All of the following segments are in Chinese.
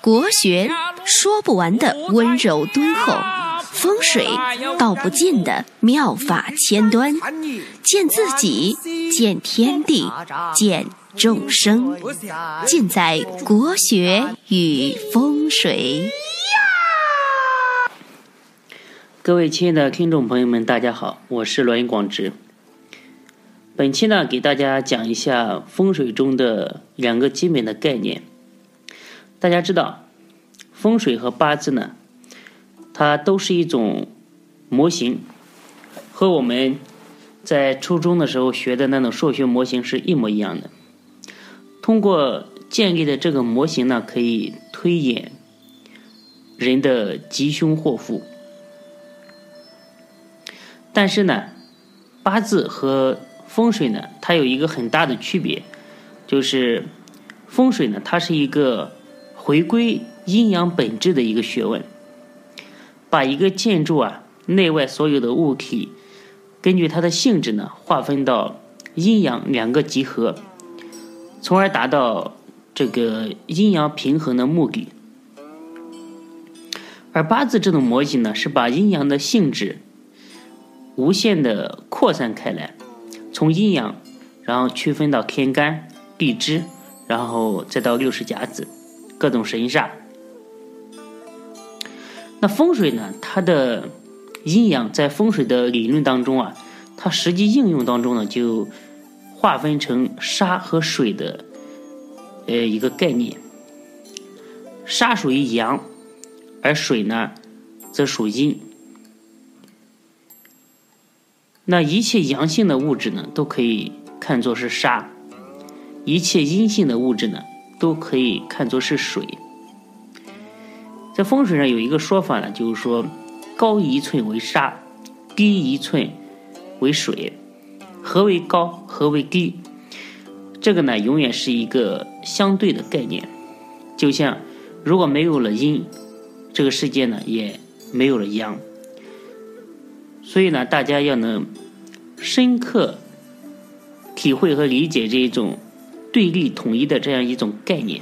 国学说不完的温柔敦厚，风水道不尽的妙法千端，见自己，见天地，见众生，尽在国学与风水。各位亲爱的听众朋友们，大家好，我是罗云广直。本期呢，给大家讲一下风水中的两个基本的概念。大家知道，风水和八字呢，它都是一种模型，和我们在初中的时候学的那种数学模型是一模一样的。通过建立的这个模型呢，可以推演人的吉凶祸福。但是呢，八字和风水呢，它有一个很大的区别，就是风水呢，它是一个回归阴阳本质的一个学问，把一个建筑啊内外所有的物体，根据它的性质呢，划分到阴阳两个集合，从而达到这个阴阳平衡的目的。而八字这种模型呢，是把阴阳的性质。无限的扩散开来，从阴阳，然后区分到天干地支，然后再到六十甲子，各种神煞。那风水呢？它的阴阳在风水的理论当中啊，它实际应用当中呢，就划分成沙和水的呃一个概念。沙属于阳，而水呢，则属阴。那一切阳性的物质呢，都可以看作是沙；一切阴性的物质呢，都可以看作是水。在风水上有一个说法呢，就是说高一寸为沙，低一寸为水。何为高？何为低？这个呢，永远是一个相对的概念。就像如果没有了阴，这个世界呢，也没有了阳。所以呢，大家要能深刻体会和理解这一种对立统一的这样一种概念。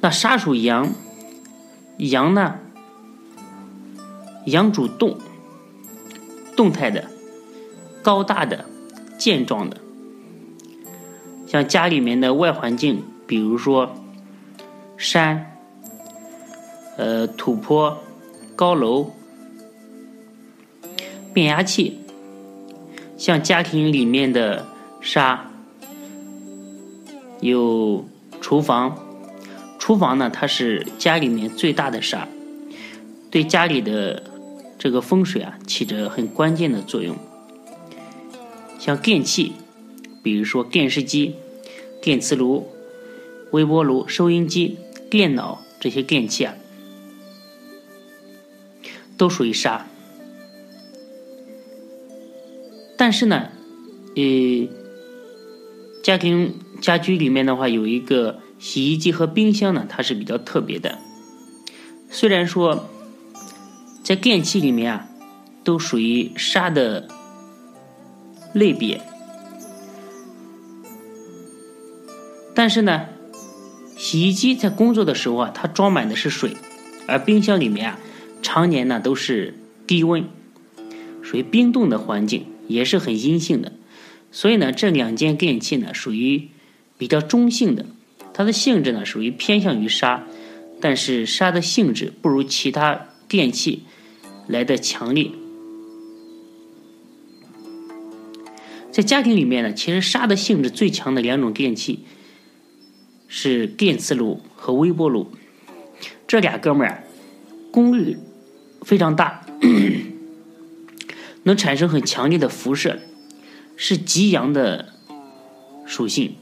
那沙属阳，阳呢，阳主动，动态的、高大的、健壮的，像家里面的外环境，比如说山、呃土坡。高楼、变压器，像家庭里面的沙，有厨房，厨房呢，它是家里面最大的沙，对家里的这个风水啊，起着很关键的作用。像电器，比如说电视机、电磁炉、微波炉、收音机、电脑这些电器啊。都属于沙，但是呢，呃，家庭家居里面的话，有一个洗衣机和冰箱呢，它是比较特别的。虽然说在电器里面啊，都属于沙的类别，但是呢，洗衣机在工作的时候啊，它装满的是水，而冰箱里面啊。常年呢都是低温，属于冰冻的环境，也是很阴性的。所以呢，这两件电器呢属于比较中性的，它的性质呢属于偏向于沙，但是沙的性质不如其他电器来的强烈。在家庭里面呢，其实沙的性质最强的两种电器是电磁炉和微波炉，这俩哥们儿功率。非常大，能产生很强烈的辐射，是极阳的属性。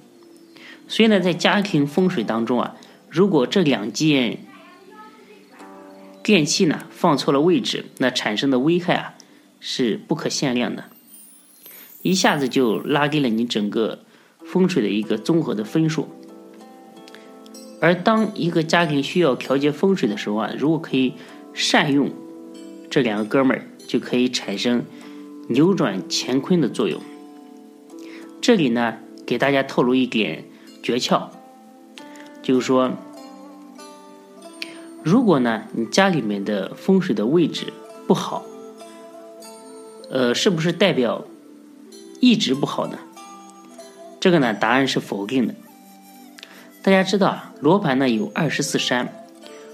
所以呢，在家庭风水当中啊，如果这两件电器呢放错了位置，那产生的危害啊是不可限量的，一下子就拉低了你整个风水的一个综合的分数。而当一个家庭需要调节风水的时候啊，如果可以善用。这两个哥们儿就可以产生扭转乾坤的作用。这里呢，给大家透露一点诀窍，就是说，如果呢你家里面的风水的位置不好，呃，是不是代表一直不好呢？这个呢，答案是否定的。大家知道啊，罗盘呢有二十四山，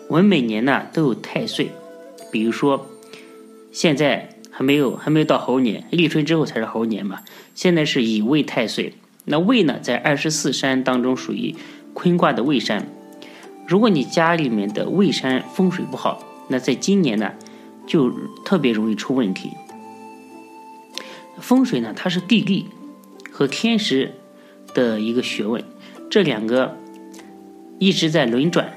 我们每年呢都有太岁，比如说现在还没有还没有到猴年，立春之后才是猴年嘛。现在是乙未太岁，那未呢在二十四山当中属于坤卦的未山。如果你家里面的未山风水不好，那在今年呢就特别容易出问题。风水呢它是地利和天时的一个学问，这两个。一直在轮转，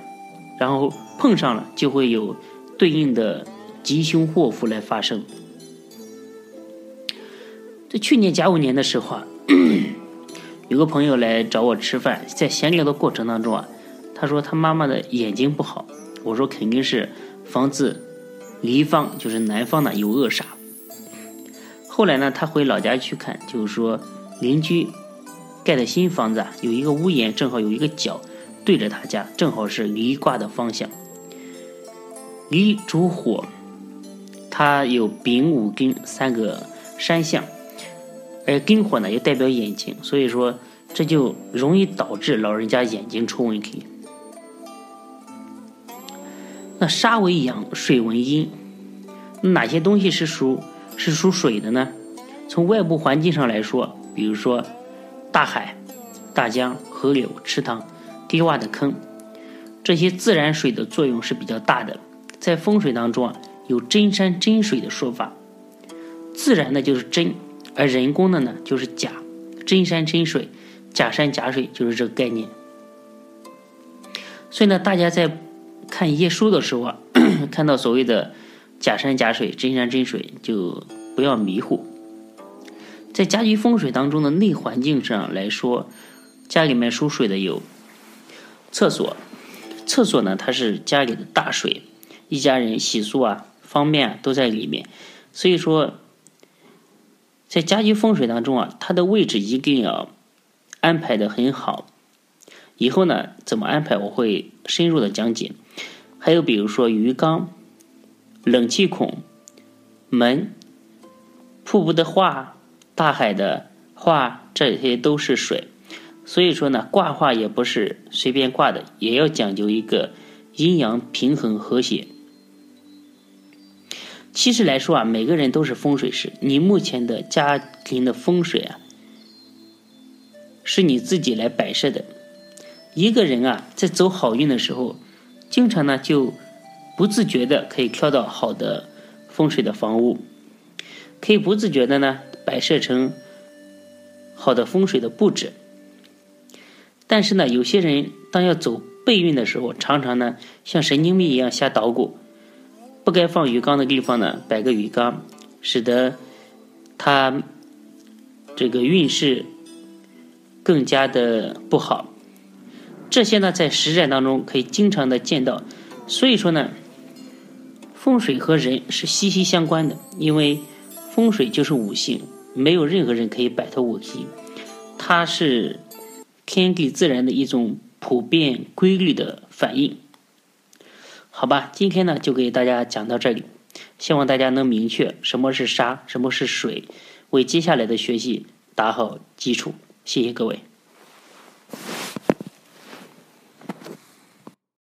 然后碰上了就会有对应的吉凶祸福来发生。在去年甲午年的时候啊，有个朋友来找我吃饭，在闲聊的过程当中啊，他说他妈妈的眼睛不好，我说肯定是房子离方，就是南方呢有恶煞。后来呢，他回老家去看，就是说邻居盖的新房子啊，有一个屋檐正好有一个角。对着他家，正好是离卦的方向。离主火，它有丙午庚三个山相，而庚火呢又代表眼睛，所以说这就容易导致老人家眼睛出问题。那沙为阳，水为阴，哪些东西是属是属水的呢？从外部环境上来说，比如说大海、大江、河流、池塘。低洼的坑，这些自然水的作用是比较大的。在风水当中啊，有真山真水的说法。自然的就是真，而人工的呢就是假。真山真水，假山假水就是这个概念。所以呢，大家在看一些书的时候啊，看到所谓的假山假水、真山真水，就不要迷糊。在家居风水当中的内环境上来说，家里面属水的有。厕所，厕所呢，它是家里的大水，一家人洗漱啊方面都在里面，所以说，在家居风水当中啊，它的位置一定要安排的很好。以后呢，怎么安排我会深入的讲解。还有比如说鱼缸、冷气孔、门、瀑布的画、大海的画，这些都是水。所以说呢，挂画也不是随便挂的，也要讲究一个阴阳平衡和谐。其实来说啊，每个人都是风水师。你目前的家庭的风水啊，是你自己来摆设的。一个人啊，在走好运的时候，经常呢就不自觉的可以挑到好的风水的房屋，可以不自觉的呢摆设成好的风水的布置。但是呢，有些人当要走背运的时候，常常呢像神经病一样瞎捣鼓，不该放鱼缸的地方呢摆个鱼缸，使得他这个运势更加的不好。这些呢在实战当中可以经常的见到，所以说呢，风水和人是息息相关的，因为风水就是五行，没有任何人可以摆脱五行，它是。天地自然的一种普遍规律的反应，好吧，今天呢就给大家讲到这里，希望大家能明确什么是沙，什么是水，为接下来的学习打好基础。谢谢各位。